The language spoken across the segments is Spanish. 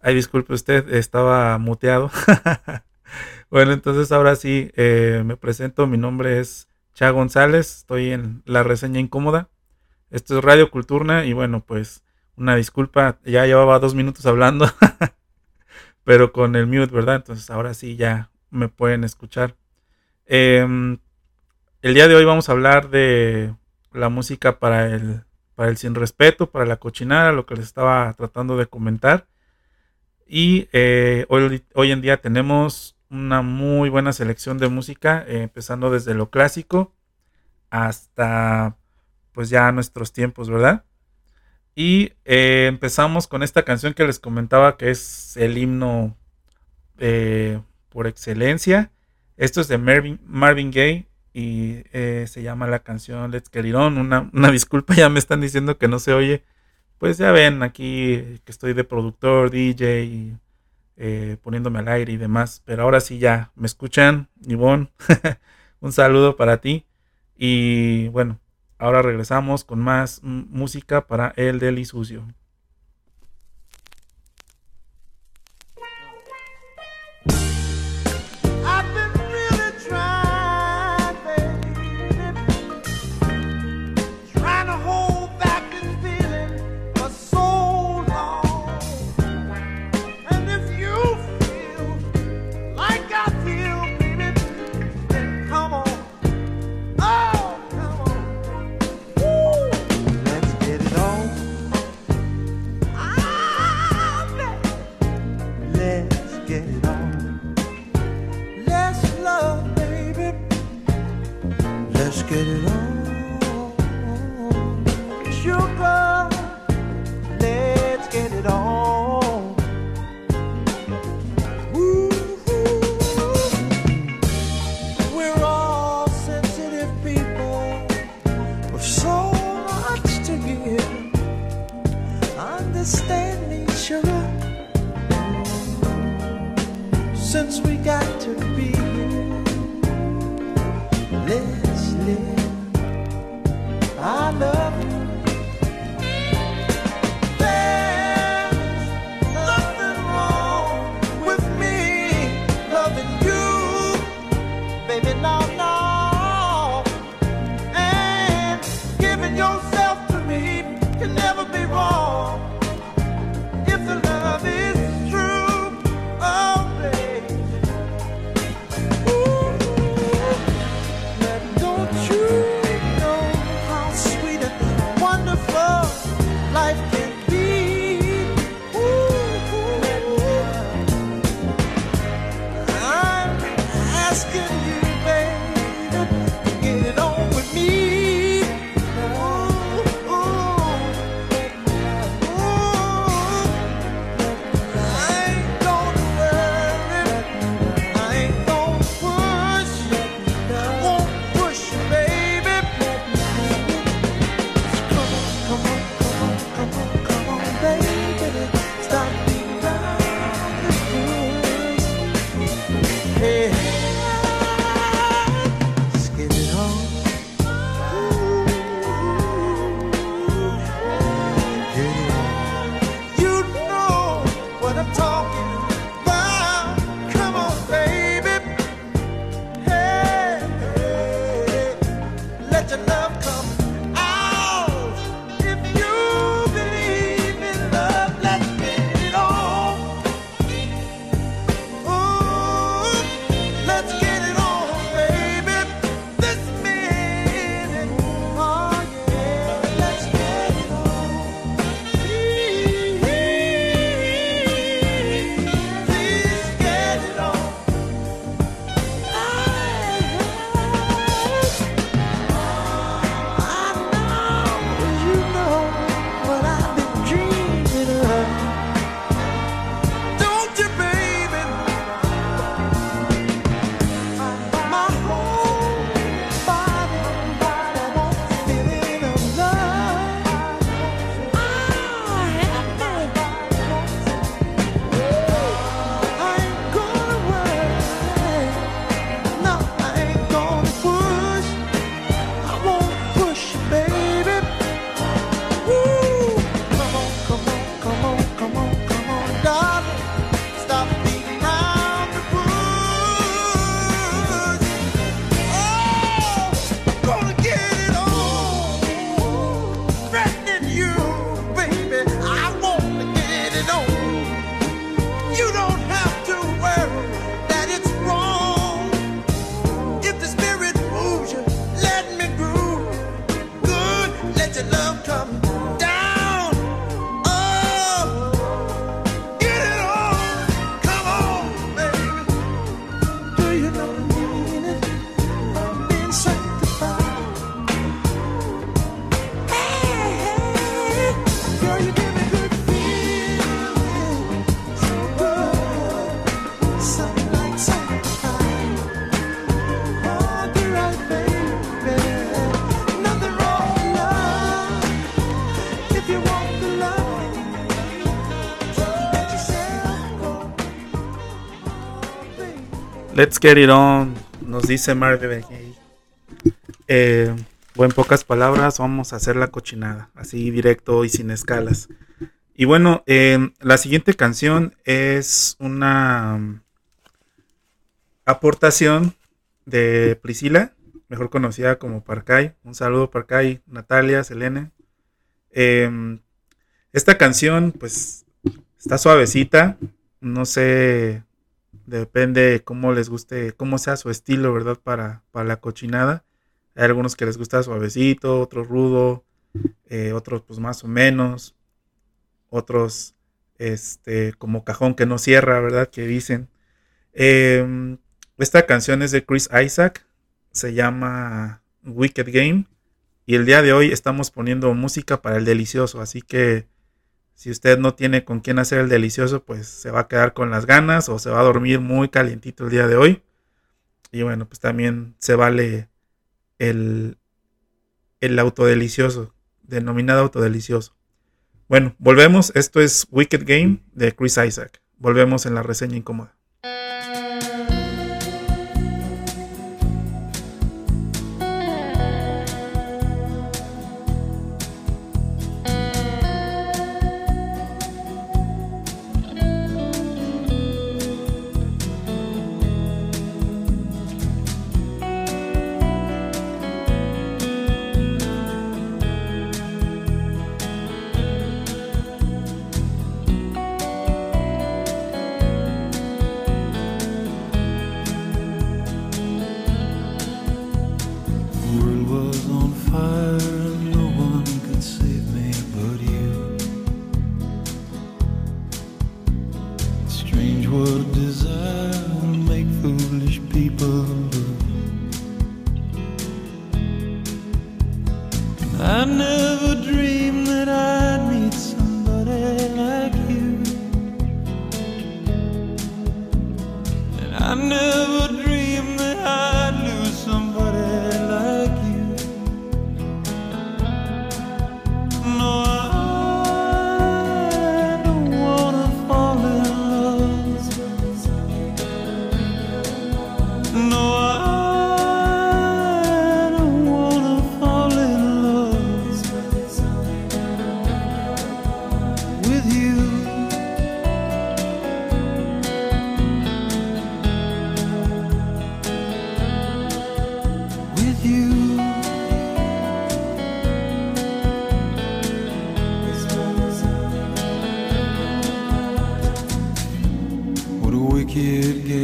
Ay, disculpe usted, estaba muteado. bueno, entonces ahora sí, eh, me presento. Mi nombre es Cha González. Estoy en la reseña incómoda. Esto es Radio Culturna y bueno, pues una disculpa. Ya llevaba dos minutos hablando, pero con el mute, ¿verdad? Entonces ahora sí ya me pueden escuchar. Em, el día de hoy vamos a hablar de la música para el, para el sin respeto, para la cochinada, lo que les estaba tratando de comentar. Y eh, hoy, hoy, en día tenemos una muy buena selección de música, eh, empezando desde lo clásico hasta pues ya nuestros tiempos, ¿verdad? Y eh, empezamos con esta canción que les comentaba que es el himno por excelencia. Esto es de Marvin, Marvin Gaye y se llama la canción Let's Get It On. Una, una disculpa, ya me están diciendo que no se oye pues ya ven aquí que estoy de productor, DJ, eh, poniéndome al aire y demás. Pero ahora sí ya me escuchan, Ivonne. un saludo para ti. Y bueno, ahora regresamos con más música para el del Sucio. Let's get it on, nos dice Marvel eh, o en pocas palabras, vamos a hacer la cochinada, así directo y sin escalas. Y bueno, em, la siguiente canción es una mm, aportación de Priscila, mejor conocida como Parcay. Un saludo Parcay, Natalia, Selene. Em, esta canción, pues, está suavecita. No sé, depende cómo les guste, cómo sea su estilo, ¿verdad? Para, para la cochinada. Hay algunos que les gusta suavecito, otros rudo, eh, otros pues más o menos otros este, como cajón que no cierra, ¿verdad? Que dicen. Em, esta canción es de Chris Isaac, se llama Wicked Game. Y el día de hoy estamos poniendo música para el delicioso, así que si usted no tiene con quién hacer el delicioso, pues se va a quedar con las ganas o se va a dormir muy calientito el día de hoy. Y bueno, pues también se vale el, el autodelicioso, denominado autodelicioso. Bueno, volvemos. Esto es Wicked Game de Chris Isaac. Volvemos en la reseña incómoda.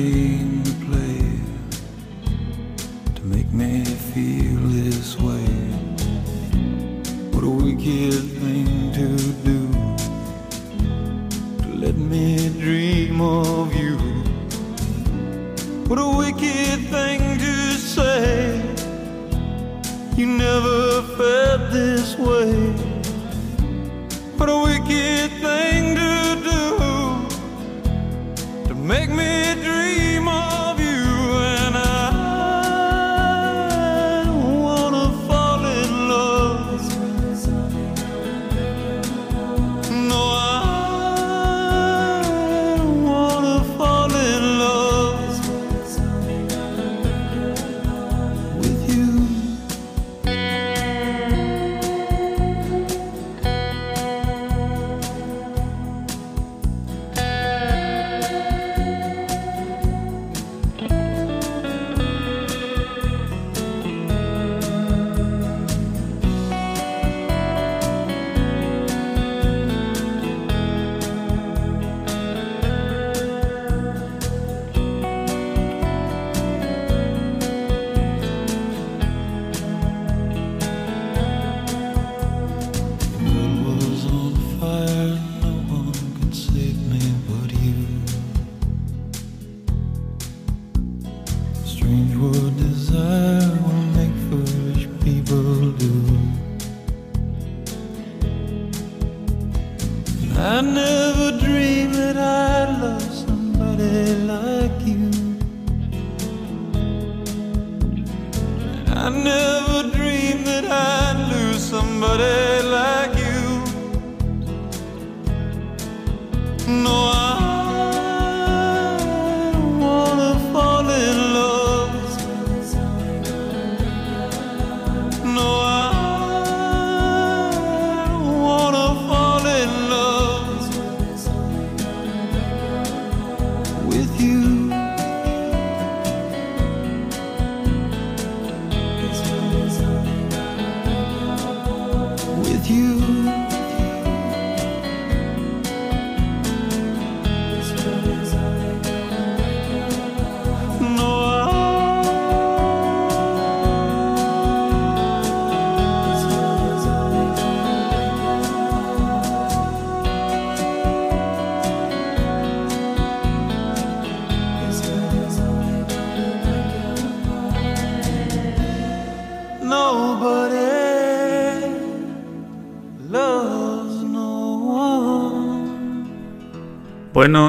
No, I don't wanna fall in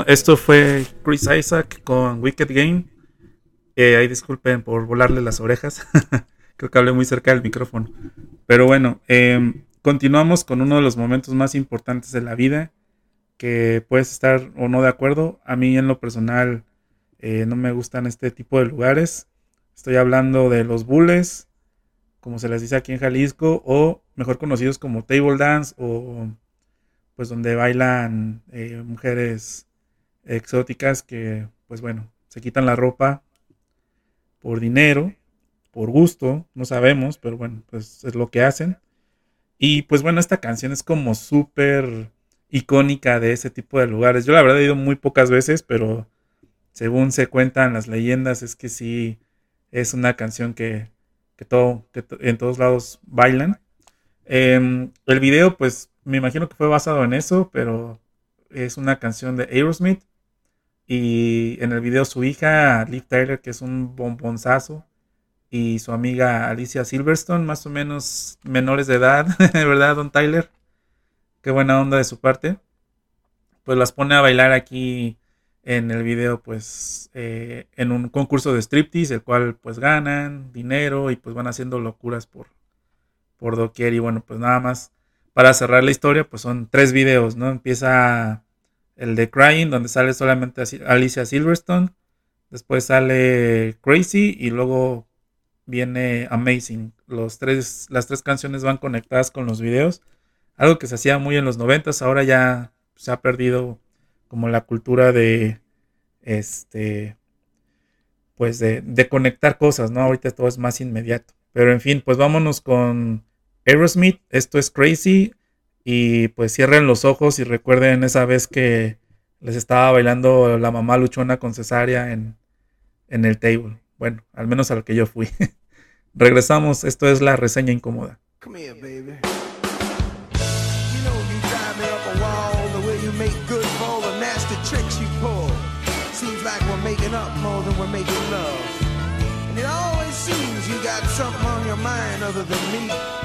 esto fue Chris Isaac con Wicked Game. Eh, ahí disculpen por volarle las orejas. Creo que hablé muy cerca del micrófono. Pero bueno, em, continuamos con uno de los momentos más importantes de la vida. Que puedes estar o no de acuerdo. A mí en lo personal eh, no me gustan este tipo de lugares. Estoy hablando de los bulles, como se les dice aquí en Jalisco, o mejor conocidos como table dance o pues donde bailan eh, mujeres exóticas que, pues bueno, se quitan la ropa por dinero, por gusto, no sabemos, pero bueno, pues es lo que hacen. Y pues bueno, esta canción es como súper icónica de ese tipo de lugares. Yo la verdad he ido muy pocas veces, pero según se cuentan las leyendas, es que sí es una canción que, que, todo, que en todos lados bailan. Em, el video, pues me imagino que fue basado en eso, pero es una canción de Aerosmith. Y en el video su hija, Liv Tyler, que es un bombonzazo, y su amiga Alicia Silverstone, más o menos menores de edad, ¿verdad, Don Tyler? Qué buena onda de su parte. Pues las pone a bailar aquí en el video, pues, eh, en un concurso de striptease, el cual pues ganan dinero y pues van haciendo locuras por, por doquier. Y bueno, pues nada más para cerrar la historia, pues son tres videos, ¿no? Empieza el de Crying, donde sale solamente Alicia Silverstone. Después sale Crazy y luego viene Amazing. Los tres, las tres canciones van conectadas con los videos. Algo que se hacía muy en los noventas, ahora ya se ha perdido como la cultura de este pues de, de, conectar cosas, ¿no? Ahorita todo es más inmediato. Pero en fin, pues vámonos con Aerosmith, esto es crazy. Y pues cierren los ojos y recuerden esa vez que les estaba bailando la mamá luchona con cesárea en, en el table. Bueno, al menos al que yo fui. Regresamos, esto es la reseña incómoda. Come here, baby. Making love. And it always seems you got something on your mind other than me.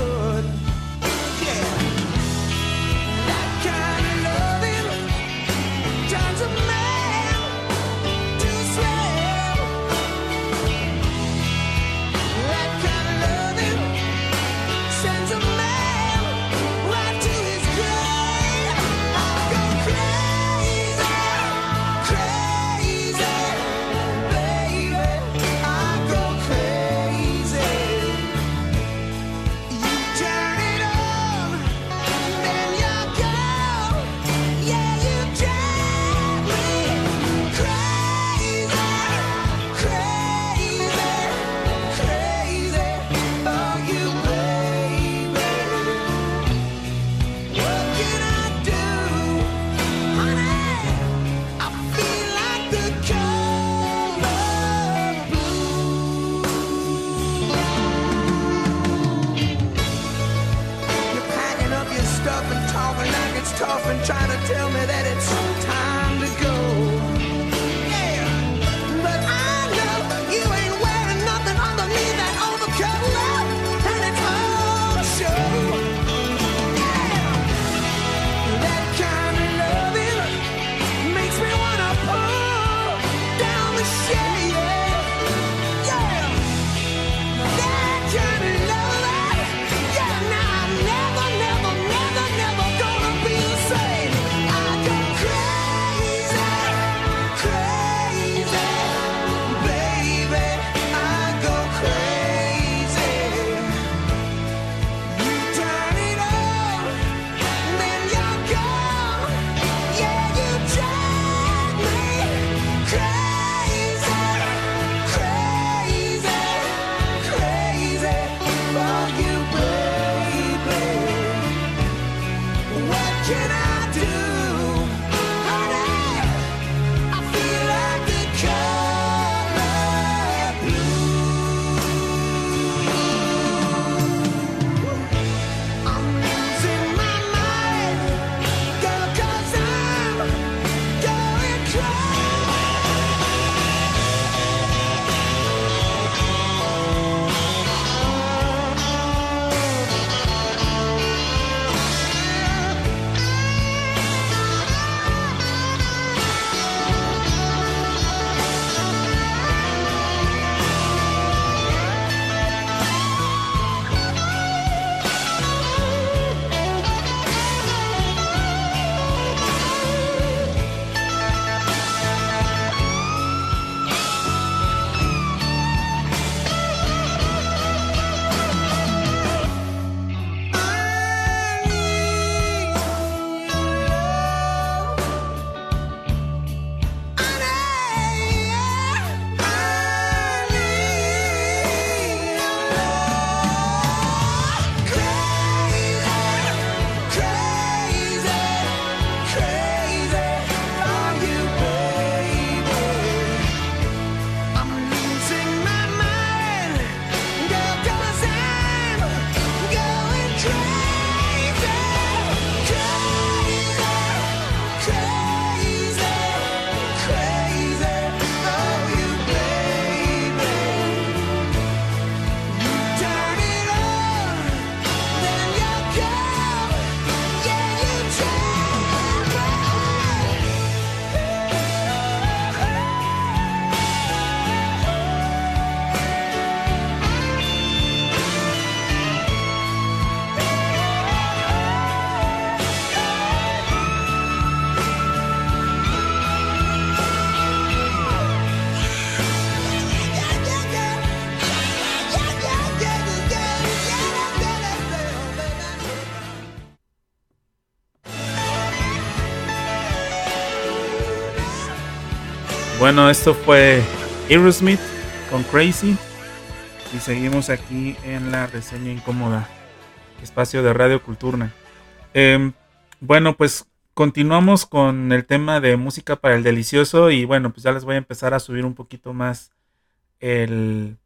Bueno, esto fue Aerosmith con Crazy. Y seguimos aquí en la reseña incómoda. Espacio de Radio Culturna. Em, bueno, pues continuamos con el tema de música para el delicioso. Y bueno, pues ya les voy a empezar a subir un poquito más el,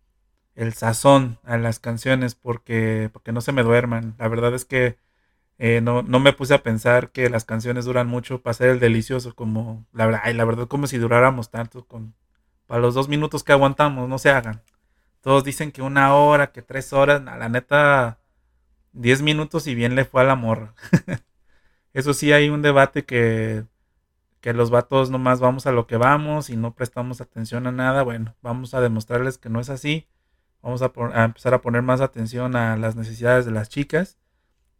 el sazón a las canciones porque, porque no se me duerman. La verdad es que eh, no, no, me puse a pensar que las canciones duran mucho para ser el delicioso, como la verdad, la verdad, como si duráramos tanto con para los dos minutos que aguantamos, no se hagan. Todos dicen que una hora, que tres horas, la neta, diez minutos y bien le fue al amor. Eso sí, hay un debate que, que los vatos nomás vamos a lo que vamos y no prestamos atención a nada. Bueno, vamos a demostrarles que no es así. Vamos a, a empezar a poner más atención a las necesidades de las chicas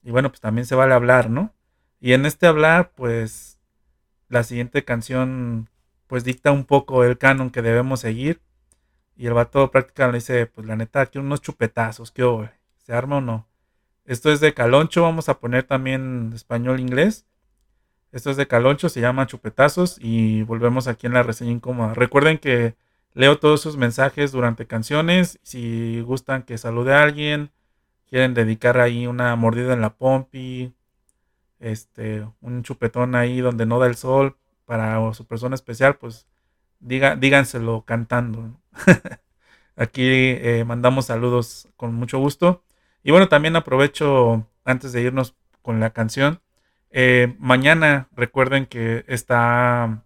y bueno, pues también se vale hablar, ¿no? Y en este hablar, pues la siguiente canción pues dicta un poco el canon que debemos seguir. Y el vato prácticamente dice, pues la neta, aquí unos chupetazos, ¿qué ¿Se arma o no? Esto es de Caloncho, vamos a poner también español-inglés. Esto es de Caloncho, se llama Chupetazos y volvemos aquí en la reseña incómoda. Recuerden que leo todos sus mensajes durante canciones. Si gustan que salude a alguien, quieren dedicar ahí una mordida en la pompi, este, un chupetón ahí donde no da el sol para su persona especial, pues diga, díganselo cantando. Aquí eh, mandamos saludos con mucho gusto. Y bueno, también aprovecho antes de irnos con la canción. Eh, mañana recuerden que está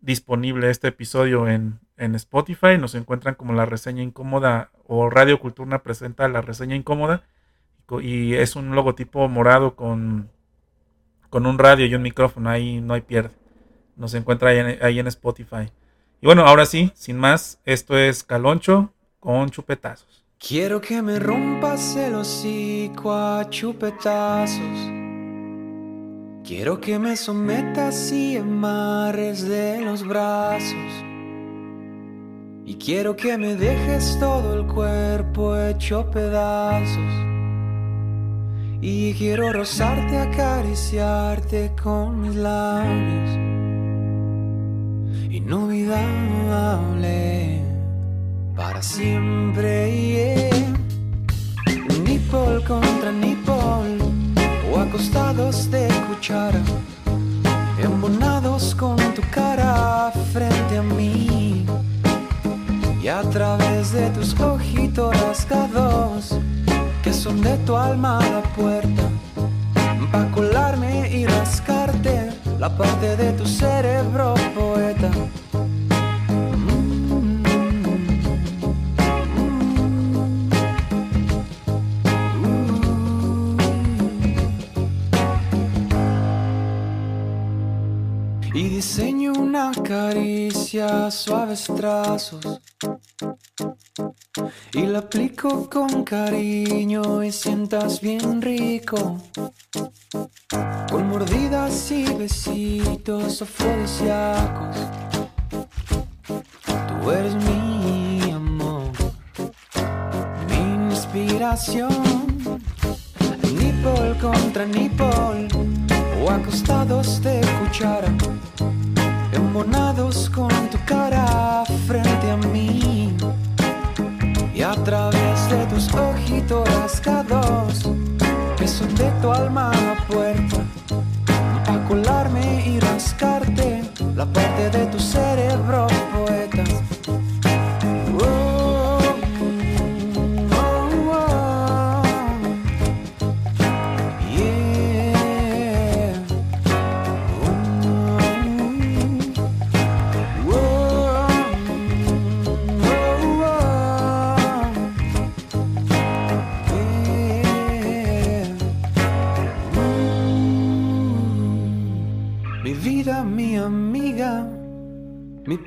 disponible este episodio en, en Spotify. Nos encuentran como la reseña incómoda o Radio Cultura presenta la reseña incómoda. Y es un logotipo morado con, con un radio y un micrófono. Ahí no hay pierde. Nos encuentra ahí en, ahí en Spotify. Y bueno, ahora sí, sin más, esto es Caloncho con chupetazos. Quiero que me rompas el hocico a chupetazos. Quiero que me sometas y amarres de los brazos. Y quiero que me dejes todo el cuerpo hecho pedazos. Y quiero rozarte, acariciarte con mis labios. Inolvidable para siempre. Yeah. Nipple contra nipple o acostados de cuchara, embonados con tu cara frente a mí y a través de tus ojitos rasgados, que son de tu alma la puerta, pa' colarme y rascarte la parte de tu cerebro poeta. Y diseño una caricia, suaves trazos y la aplico con cariño y sientas bien rico. Con mordidas y besitos afrodisíacos. Tú eres mi amor, mi inspiración. Nipple contra nipple o acostados de cuchara, embonados con tu cara frente a mí. Y a través de tus ojitos rasgados son de tu alma la puerta a colarme y rascarte la parte de tu cerebro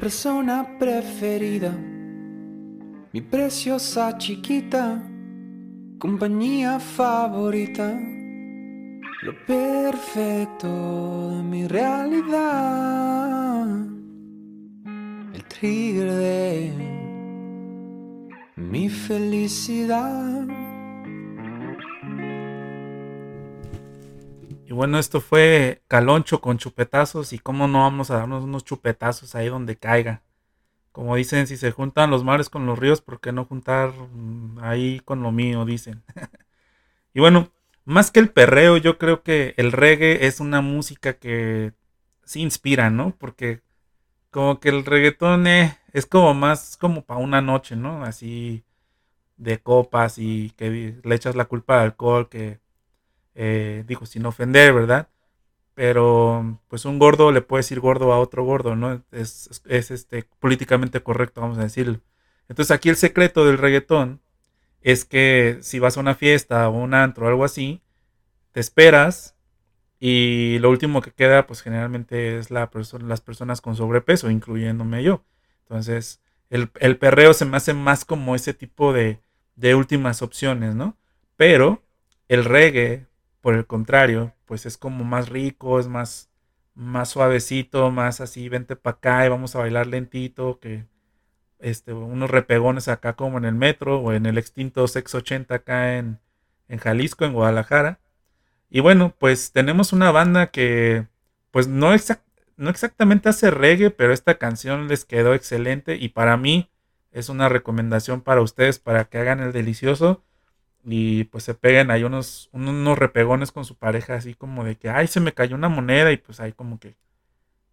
persona preferida, mi preciosa chiquita, compañía favorita, lo perfecto de mi realidad, el trigger de mi felicidad. Y bueno, esto fue Caloncho con chupetazos y cómo no vamos a darnos unos chupetazos ahí donde caiga. Como dicen, si se juntan los mares con los ríos, ¿por qué no juntar mm, ahí con lo mío? Dicen. y bueno, más que el perreo, yo creo que el reggae es una música que sí inspira, ¿no? Porque como que el reggaetón eh, es como más como para una noche, ¿no? Así de copas y que le echas la culpa al alcohol, que eh, digo, sin ofender, ¿verdad? Pero pues un gordo le puede decir gordo a otro gordo, ¿no? Es, es, este, políticamente correcto, vamos a decirlo. Entonces aquí el secreto del reggaetón es que si vas a una fiesta o un antro o algo así, te esperas y lo último que queda pues generalmente es la persona, las personas con sobrepeso, incluyéndome yo. Entonces el, el perreo se me hace más como ese tipo de, de últimas opciones, ¿no? Pero el reggae, por el contrario, pues es como más rico, es más, más suavecito, más así, vente para acá y vamos a bailar lentito, que este, unos repegones acá como en el metro o en el extinto Sex 80 acá en, en Jalisco, en Guadalajara. Y bueno, pues tenemos una banda que pues no, no exactamente hace reggae, pero esta canción les quedó excelente y para mí es una recomendación para ustedes para que hagan el delicioso y pues se peguen ahí unos, unos repegones con su pareja, así como de que, ay, se me cayó una moneda y pues ahí como que,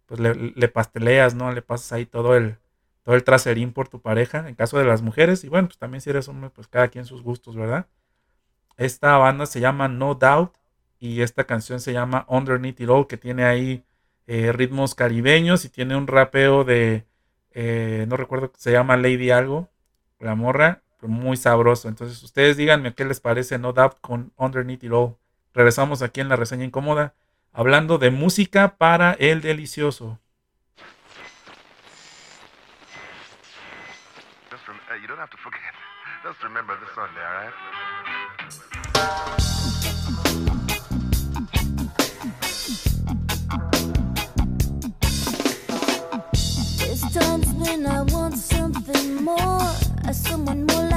pues le, pasteleas, ¿no? Le pasas ahí todo el, todo el traserín por tu pareja, en caso de las mujeres, y bueno, pues también si eres hombre, pues cada quien sus gustos, ¿verdad? Esta banda se llama No Doubt y esta canción se llama Underneath It All, que tiene ahí eh, ritmos caribeños y tiene un rapeo de, eh, no recuerdo, se llama Lady Algo, la morra, muy sabroso. Entonces, ustedes díganme qué les parece No Doubt con Underneath It All. Regresamos aquí en la reseña incómoda, hablando de música para el delicioso. times when I want something more, someone more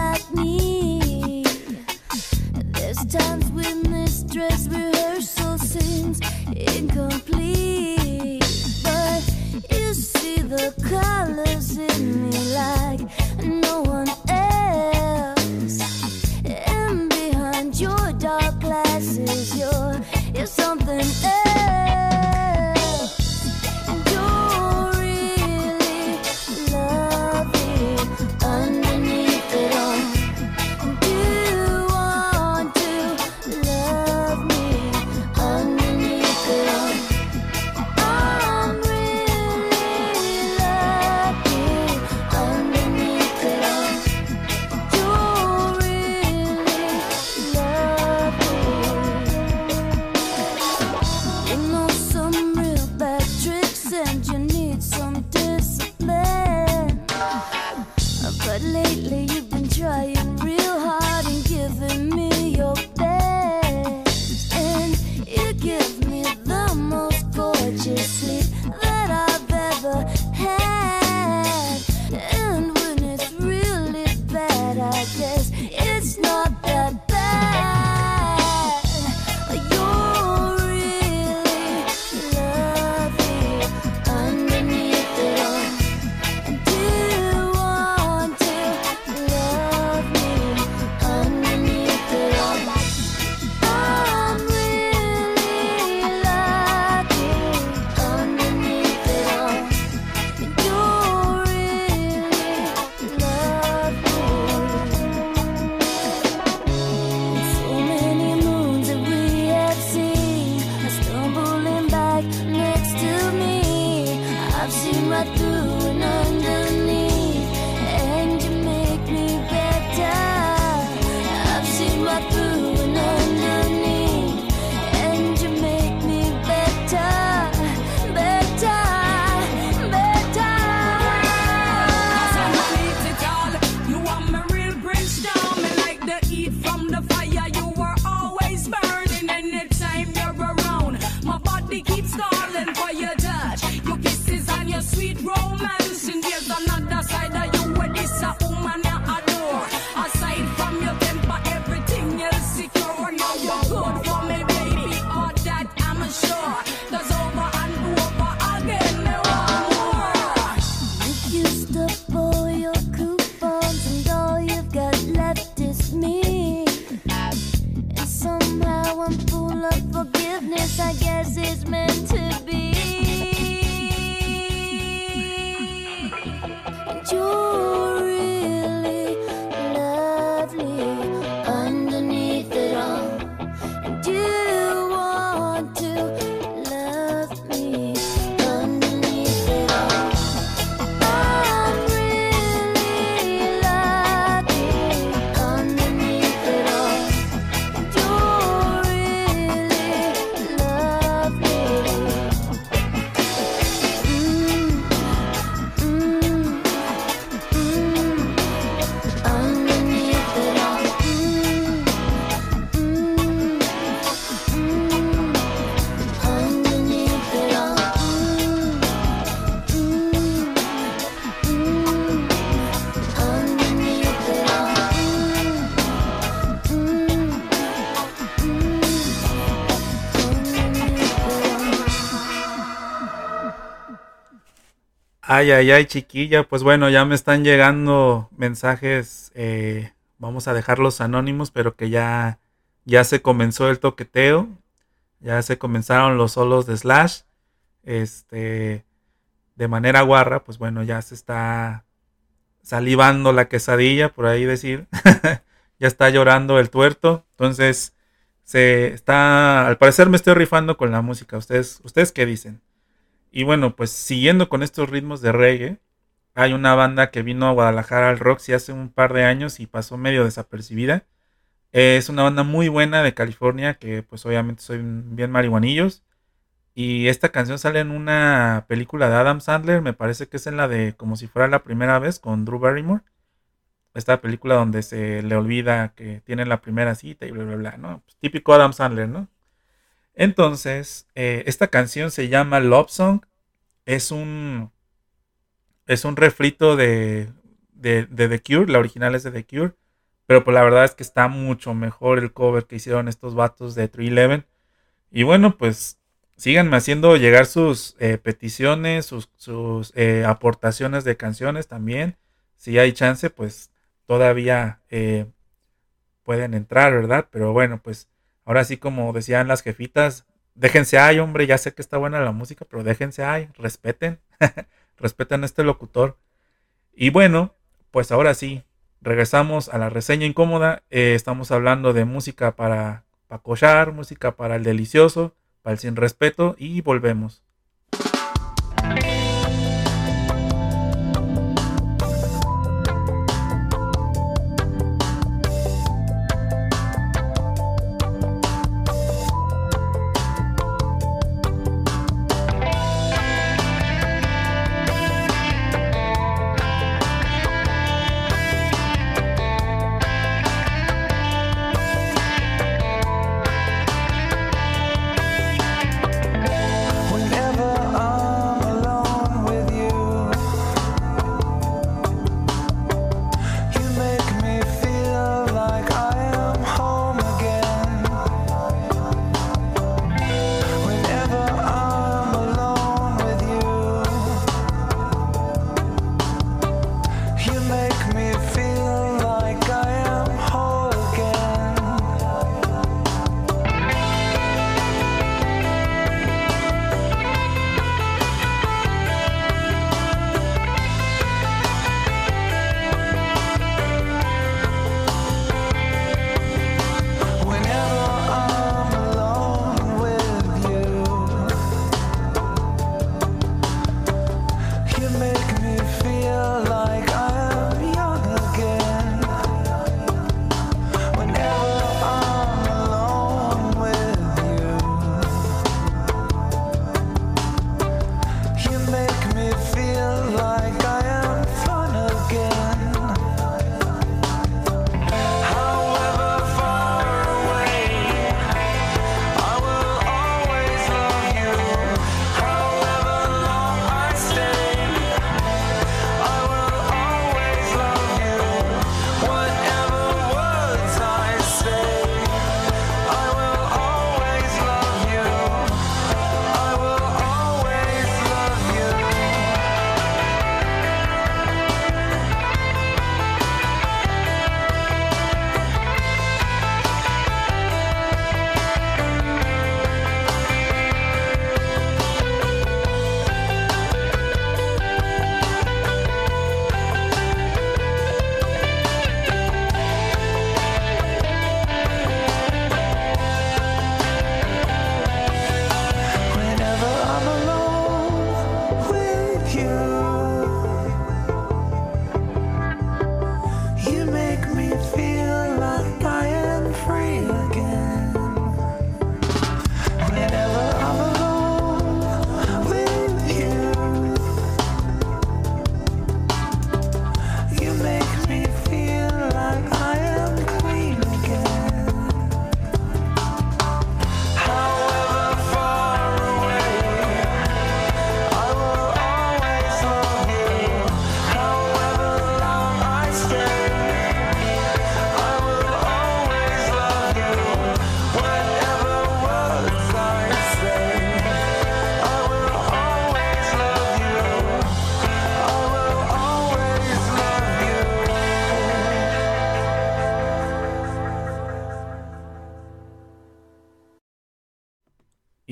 There's times when this dress rehearsal seems incomplete, but you see the colors in me like no one else. And behind your dark glasses, you're you're something else. Ay, ay, ay, chiquilla. Pues bueno, ya me están llegando mensajes. eh, vamos a dejarlos anónimos, pero que ya, ya se comenzó el toqueteo. Ya se comenzaron los solos de Slash. Este, de manera guarra, pues bueno, ya se está salivando la quesadilla, por ahí decir. ya está llorando el tuerto. Entonces, se está. Al parecer me estoy rifando con la música. ¿Ustedes, ¿ustedes qué dicen? Y bueno, pues siguiendo con estos ritmos de reggae, hay una banda que vino a Guadalajara al Roxy hace un par de años y pasó medio desapercibida. Es una banda muy buena de California que pues obviamente soy bien marihuanillos. Y esta canción sale en una película de Adam Sandler, me parece que es en la de Como si fuera la primera vez con Drew Barrymore. Esta película donde se le olvida que tienen la primera cita y bla, bla, bla, ¿no? Pues típico Adam Sandler, ¿no? Entonces, eh, esta canción se llama Love Song. Es un, es un refrito de, de, The Cure. La original es de The Cure. Pero pues la verdad es que está mucho mejor el cover que hicieron estos vatos de 311. Y bueno, pues síganme haciendo llegar sus eh, peticiones, sus, sus eh, aportaciones de canciones también. Si hay chance, pues todavía pueden entrar, ¿verdad? Pero bueno, pues ahora sí como decían las jefitas, déjense ahí, hombre, ya sé que está buena la música, pero déjense ahí, respeten, respeten a este locutor. Y bueno, pues ahora sí, regresamos a la reseña incómoda. Eh, estamos hablando de música para, para cochar, música para el delicioso, para el sin respeto y volvemos.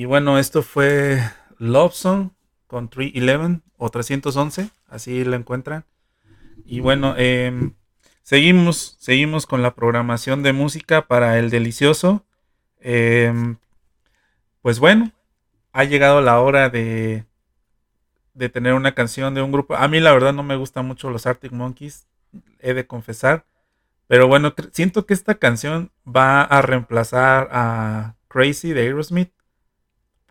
Bueno, esto fue Love Song con 311 o 311, así lo encuentran. Y bueno, em, seguimos, seguimos con la programación de música para el delicioso. Em, pues bueno, ha llegado la hora de, de tener una canción de un grupo. A mí la verdad no me gustan mucho los Arctic Monkeys, he de confesar. Pero bueno, siento que esta canción va a reemplazar a Crazy de Aerosmith.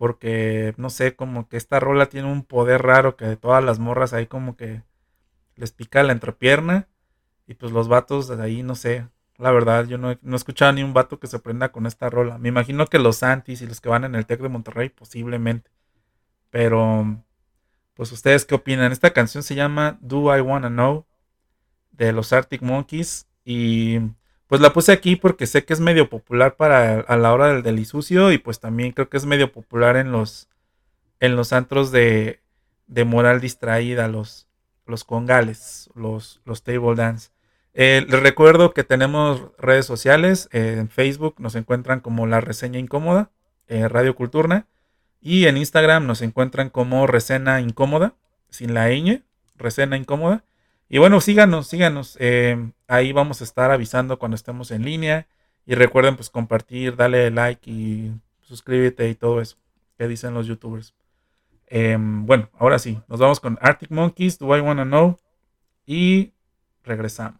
Porque, no sé, como que esta rola tiene un poder raro que de todas las morras ahí como que les pica la entrepierna. Y pues los vatos de ahí, no sé. La verdad, yo no he, no he escuchado ni un vato que se prenda con esta rola. Me imagino que los Santis y los que van en el Tec de Monterrey, posiblemente. Pero, pues ustedes qué opinan. Esta canción se llama Do I Wanna Know de los Arctic Monkeys. Y pues la puse aquí porque sé que es medio popular para a la hora del delisucio y pues también creo que es medio popular en los en los antros de, de moral distraída, los, los congales, los, los table dance. Eh, les recuerdo que tenemos redes sociales. Eh, en Facebook nos encuentran como La Reseña Incómoda, eh, Radio Culturna. Y en Instagram nos encuentran como Resena Incómoda, sin la ñ, Resena Incómoda. Y bueno, síganos, síganos. Eh, ahí vamos a estar avisando cuando estemos en línea. Y recuerden pues compartir, darle like y suscríbete y todo eso que dicen los youtubers. Em, bueno, ahora sí, nos vamos con Arctic Monkeys, Do I Wanna Know? Y regresamos.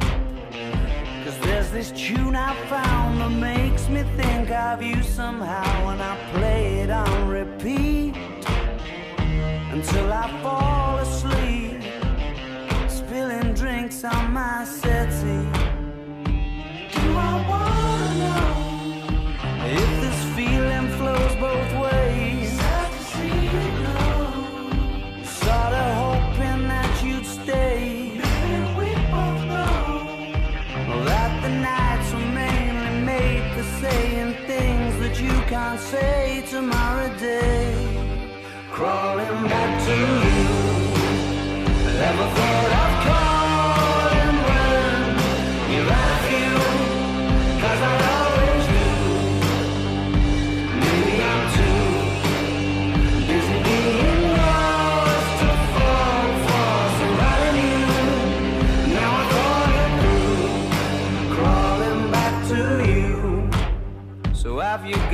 This tune I found that makes me think of you somehow And I play it on repeat Until I fall asleep Spilling drinks on my settee can't say tomorrow day. Crawling back to you.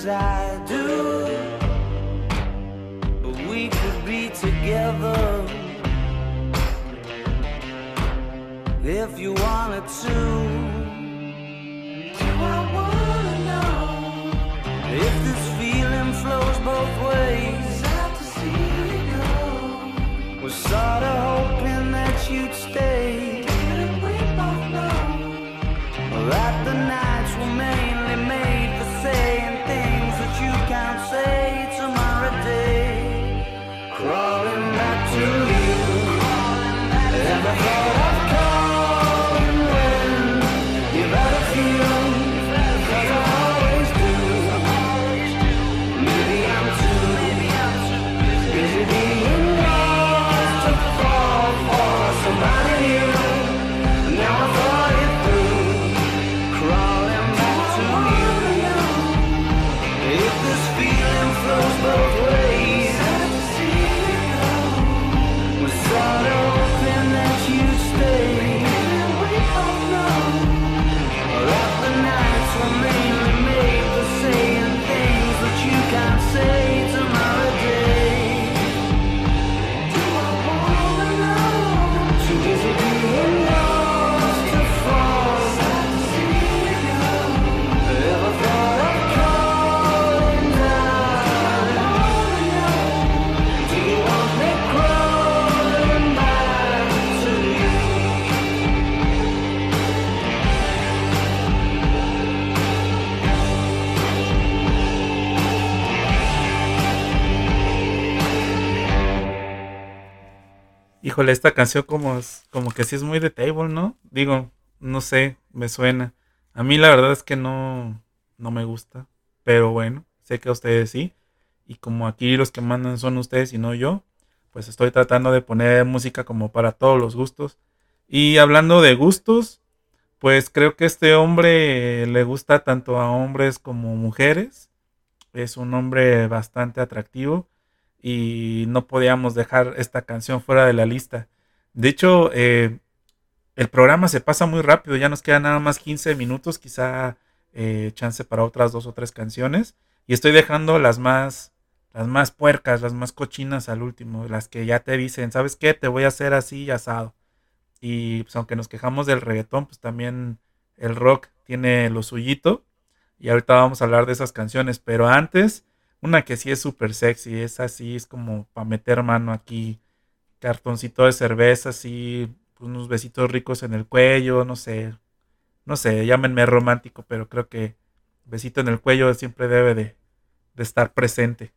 as I do. But we could be together if you wanted to. Do I wanna know if this feeling flows both ways? Sad to see you go. Was sorta hoping Esta canción como, como que sí es muy de table, ¿no? Digo, no sé, me suena. A mí la verdad es que no, no me gusta. Pero bueno, sé que a ustedes sí. Y como aquí los que mandan son ustedes y no yo, pues estoy tratando de poner música como para todos los gustos. Y hablando de gustos, pues creo que este hombre le gusta tanto a hombres como mujeres. Es un hombre bastante atractivo y no podíamos dejar esta canción fuera de la lista. De hecho, eh, el programa se pasa muy rápido, ya nos quedan nada más 15 minutos, quizá eh, chance para otras dos o tres canciones. Y estoy dejando las más, las más puercas, las más cochinas al último, las que ya te dicen, ¿sabes qué? Te voy a hacer así asado. Y pues aunque nos quejamos del reggaetón, pues también el rock tiene lo suyito. Y ahorita vamos a hablar de esas canciones. Pero antes, una que sí es súper sexy, es así, es como para meter mano aquí, cartoncito de cerveza, así, unos besitos ricos en el cuello, no sé, no sé, llámenme romántico, pero creo que besito en el cuello siempre debe de, estar presente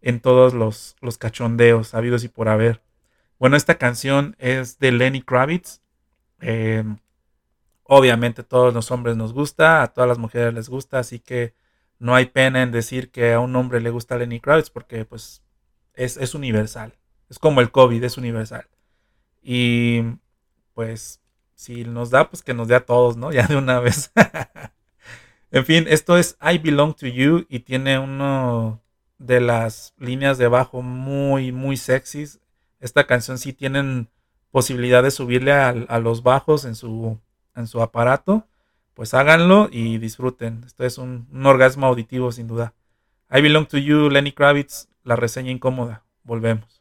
en todos los, los cachondeos habidos y por haber. Bueno, esta canción es de Lenny Kravitz. Eh, obviamente todos los hombres nos gusta, a todas las mujeres les gusta, así que no hay pena en decir que a un hombre le gusta Lenny Kravitz porque pues es, es universal. Es como el COVID, es universal. Y pues si nos da, pues que nos dé a todos, ¿no? Ya de una vez. en fin, esto es I Belong to You y tiene uno de las líneas de bajo muy, muy sexys. Esta canción sí tienen posibilidad de subirle a, a los bajos en su, en su aparato pues háganlo y disfruten. Esto es un, orgasmo auditivo sin duda. I Belong to You, Lenny Kravitz, la reseña incómoda. Volvemos.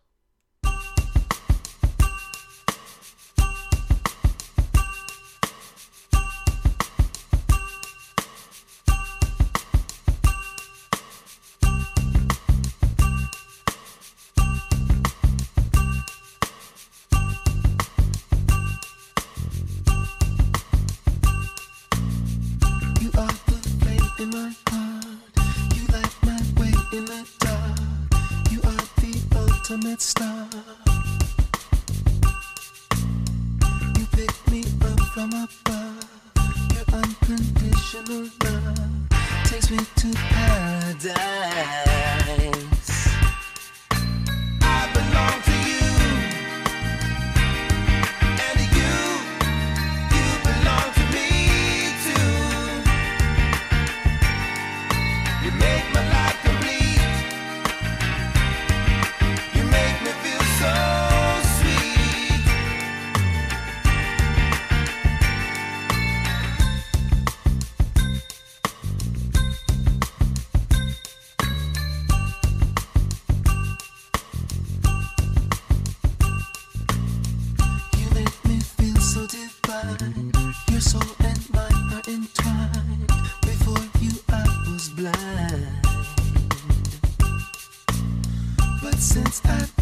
since that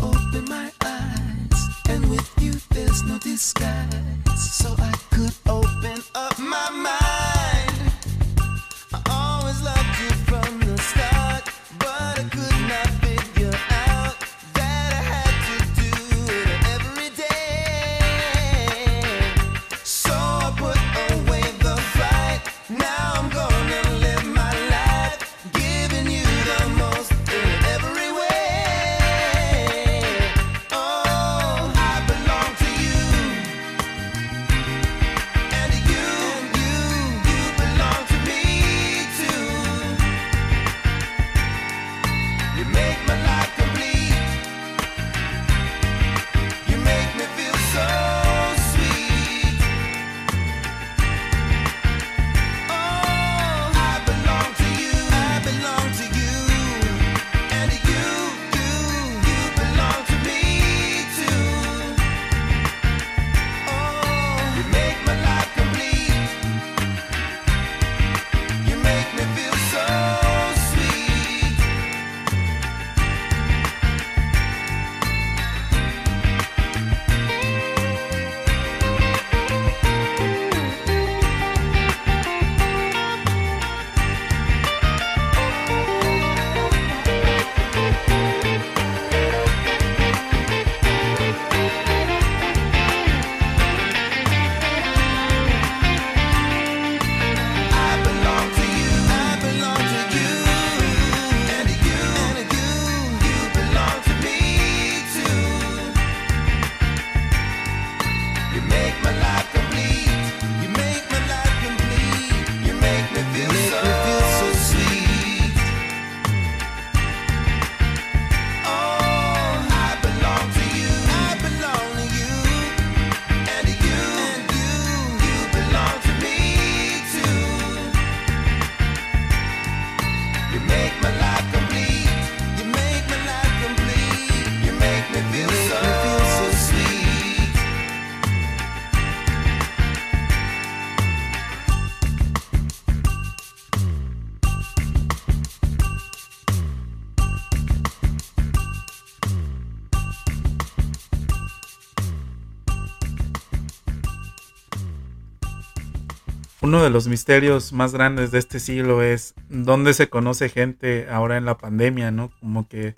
uno de los misterios más grandes de este siglo es dónde se conoce gente ahora en la pandemia, ¿no? Como que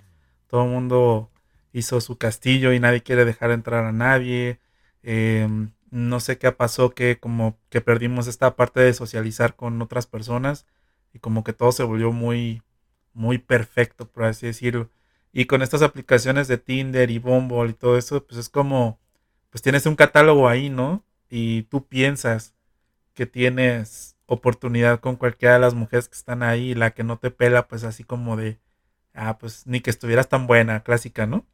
todo el mundo hizo su castillo y nadie quiere dejar entrar a nadie. Em, no sé qué pasó, que como que perdimos esta parte de socializar con otras personas y como que todo se volvió muy, muy perfecto, por así decirlo. Y con estas aplicaciones de Tinder y Bumble y todo eso, pues es como, pues tienes un catálogo ahí, ¿no? Y tú piensas que tienes oportunidad con cualquiera de las mujeres que están ahí la que no te pela, pues así como de, ah, pues ni que estuvieras tan buena, clásica, ¿no?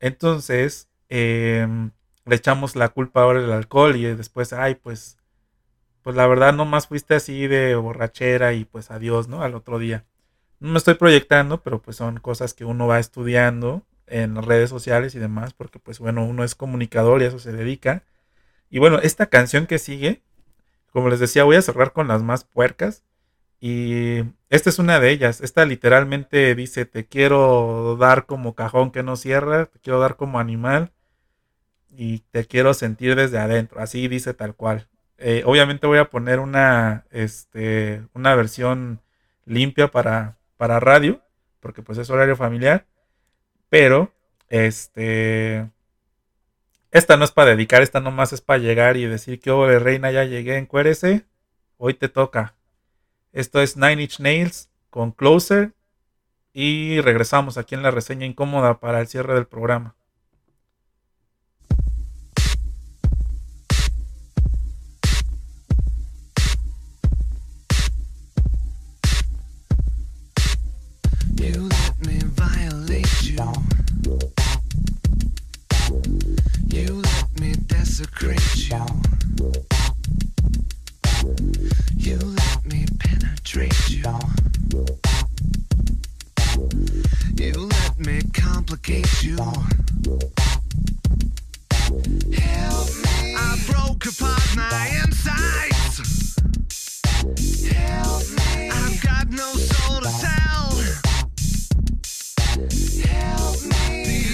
Entonces, em, le echamos la culpa ahora al alcohol y después, ay, pues, pues la verdad nomás fuiste así de borrachera y pues adiós, ¿no? Al otro día. No me estoy proyectando, pero pues son cosas que uno va estudiando en redes sociales y demás, porque pues bueno, uno es comunicador y a eso se dedica. Y bueno, esta canción que sigue, como les decía, voy a cerrar con las más puercas. Y esta es una de ellas. Esta literalmente dice, te quiero dar como cajón que no cierra, te quiero dar como animal y te quiero sentir desde adentro. Así dice tal cual. Eh, obviamente voy a poner una, este, una versión limpia para, para radio, porque pues es horario familiar. Pero, este, esta no es para dedicar, esta nomás es para llegar y decir que, oh, reina, ya llegué, encuérese, hoy te toca. Esto es Nine Inch Nails con Closer y regresamos aquí en la reseña incómoda para el cierre del programa. Desecrate you. You let me penetrate you. You let me complicate you. Help me. I broke apart my insides. Help me. I've got no soul to tell. Help me.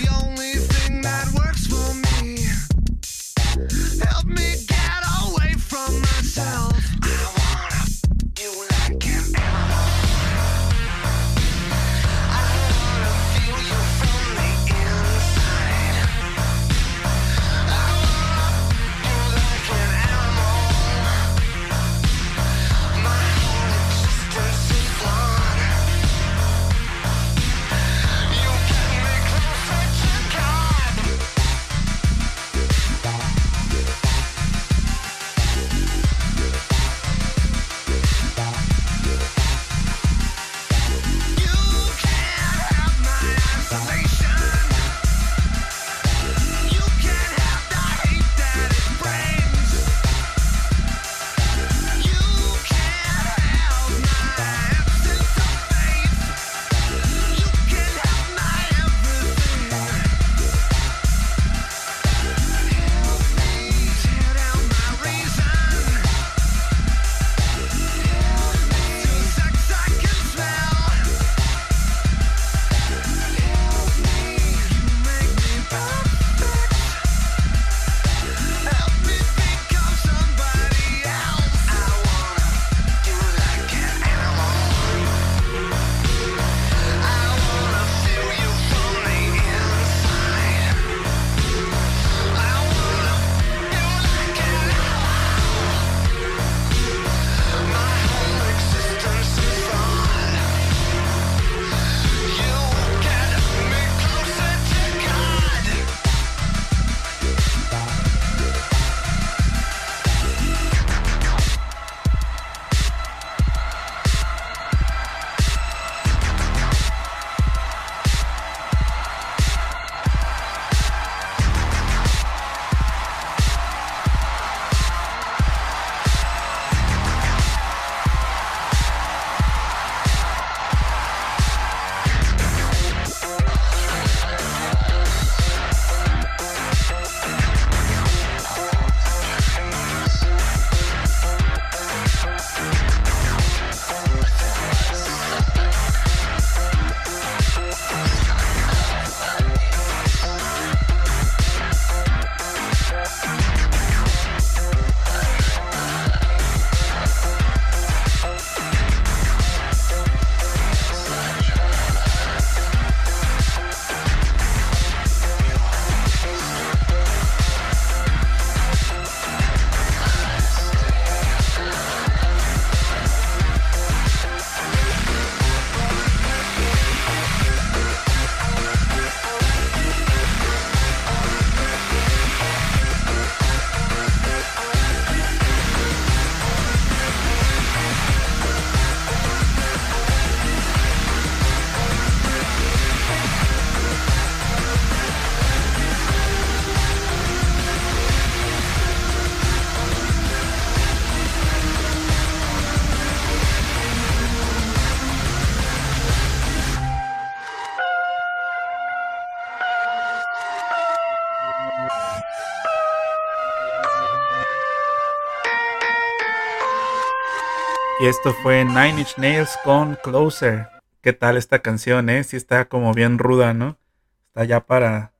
Y esto fue Nine Inch Nails con Closer. ¿Qué tal esta canción, eh? Sí está como bien ruda, ¿no? Está ya para,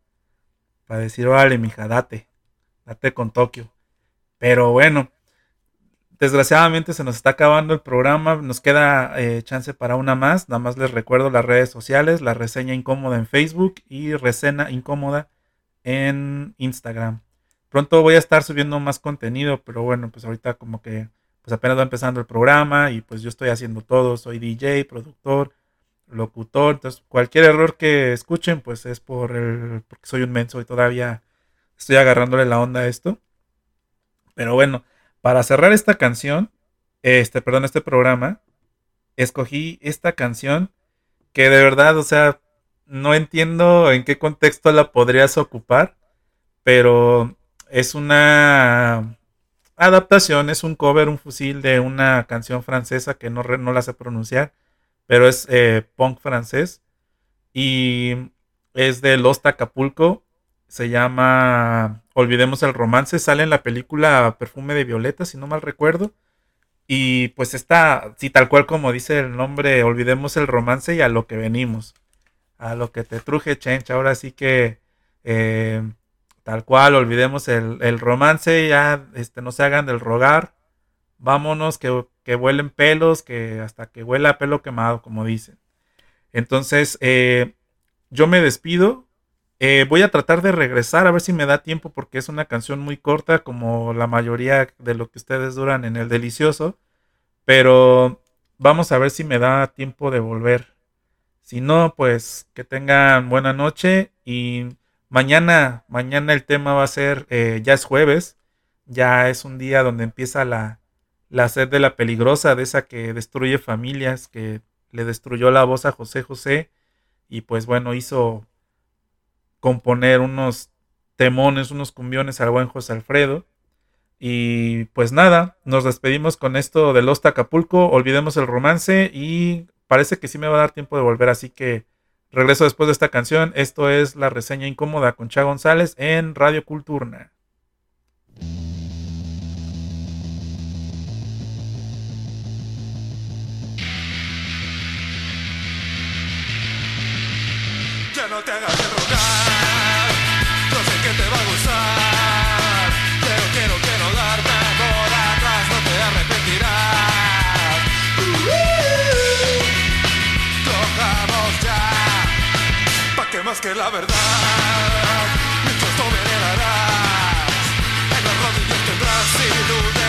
para decir, vale, mija, date. Date con Tokio. Pero bueno, desgraciadamente se nos está acabando el programa. Nos queda eh, chance para una más. Nada más les recuerdo las redes sociales, la reseña incómoda en Facebook y reseña incómoda en Instagram. Pronto voy a estar subiendo más contenido, pero bueno, pues ahorita como que pues apenas va empezando el programa y pues yo estoy haciendo todo, soy DJ, productor, locutor, entonces cualquier error que escuchen pues es por el, porque soy un menso y todavía estoy agarrándole la onda a esto. Pero bueno, para cerrar esta canción, este, perdón, este programa, escogí esta canción que de verdad, o sea, no entiendo en qué contexto la podrías ocupar, pero es una adaptación, es un cover, un fusil de una canción francesa que no, no la sé pronunciar, pero es eh, punk francés y es de Los Acapulco, se llama Olvidemos el romance, sale en la película Perfume de Violeta, si no mal recuerdo. Y pues está, sí, tal cual como dice el nombre, olvidemos el romance y a lo que venimos. A lo que te truje, Chench. Ahora sí que eh, Tal cual, olvidemos el, romance, ya este, no se hagan del rogar. Vámonos, que, que pelos, que hasta que huela pelo quemado, como dicen. Entonces, eh, yo me despido. Eh, voy a tratar de regresar a ver si me da tiempo porque es una canción muy corta como la mayoría de lo que ustedes duran en el delicioso. Pero vamos a ver si me da tiempo de volver. Si no, pues que tengan buena noche y Mañana, mañana el tema va a ser, eh, ya es jueves, ya es un día donde empieza la, la sed de la peligrosa, de esa que destruye familias, que le destruyó la voz a José José y pues bueno, hizo componer unos temones, unos cumbiones al buen José Alfredo. Y pues nada, nos despedimos con esto de Los Acapulco, olvidemos el romance y parece que sí me va a dar tiempo de volver, así que Regreso después de esta canción. Esto es la reseña incómoda con Cha González en Radio Culturna. Ya no te hagas más que la verdad, mientras tú me heredarás, en las rodillas tendrás y tú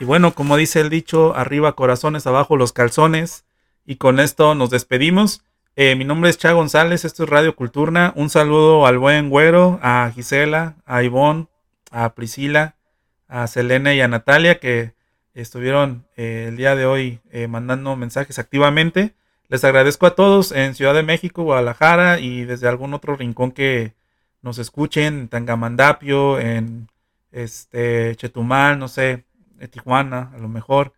Y bueno, como dice el dicho, arriba corazones, abajo los calzones. Y con esto nos despedimos. Eh, mi nombre es Cha González, esto es Radio Culturna. Un saludo al buen güero, a Gisela, a Ivonne, a Priscila, a Selena y a Natalia que estuvieron eh, el día de hoy eh, mandando mensajes activamente. les agradezco a todos en Ciudad de México, Guadalajara y desde algún otro rincón que nos escuchen, en Tangamandapio, en este, Chetumal, no sé, Tijuana, a lo mejor.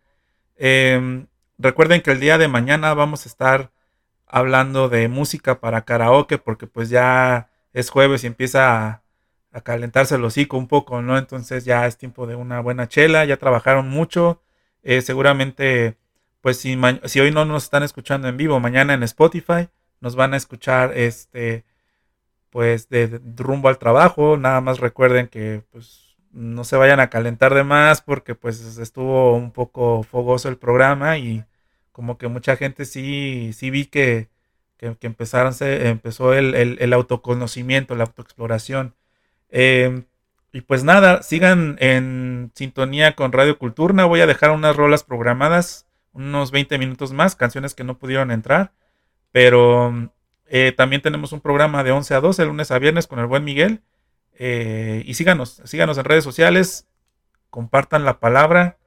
Em, recuerden que el día de mañana vamos a estar hablando de música para karaoke, porque pues ya es jueves y empieza a, calentarse el hocico un poco, ¿no? Entonces ya es tiempo de una buena chela, ya trabajaron mucho, eh, seguramente, pues si, si hoy no nos están escuchando en vivo, mañana en Spotify nos van a escuchar, este, pues de, rumbo al trabajo, nada más recuerden que pues no se vayan a calentar de más porque pues estuvo un poco fogoso el programa y como que mucha gente sí, sí vi que, que, empezaron, se, empezó el, autoconocimiento, la autoexploración. Em, y pues nada, sigan en sintonía con Radio Culturna. Voy a dejar unas rolas programadas, unos 20 minutos más, canciones que no pudieron entrar. Pero eh, también tenemos un programa de 11 a 12, lunes a viernes, con el buen Miguel. Eh, y síganos, síganos en redes sociales, compartan la palabra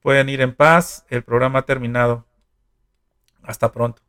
Pueden ir en paz. El programa ha terminado. Hasta pronto.